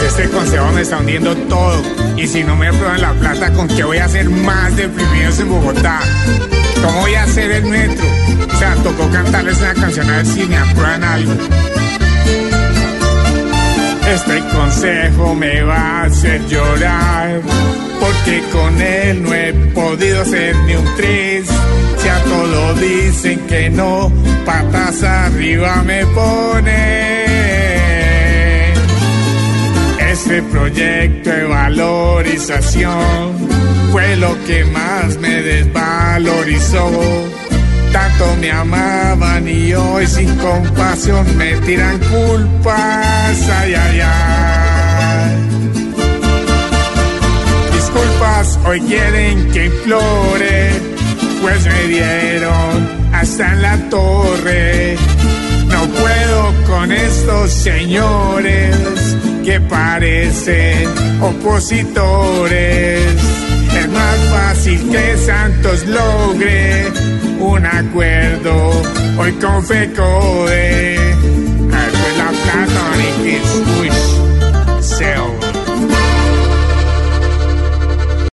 Este consejo me está hundiendo todo. Y si no me aprueban la plata, ¿con qué voy a hacer más deprimidos en Bogotá? ¿Cómo voy a hacer el metro? O sea, tocó cantarles una canción a ver si me aprueban algo. Este consejo me va a hacer llorar, porque con él no he podido ser ni un tris. Si a todo dicen que no, patas arriba me pone. Este proyecto de valorización fue lo que más me desvalorizó. Tanto me amaban y hoy sin compasión me tiran culpas. Ay, ay, ay. Disculpas, hoy quieren que implore, pues me dieron hasta en la torre. No puedo con estos señores que parecen opositores. Es más fácil que Santos logre un acuerdo hoy con FECODE.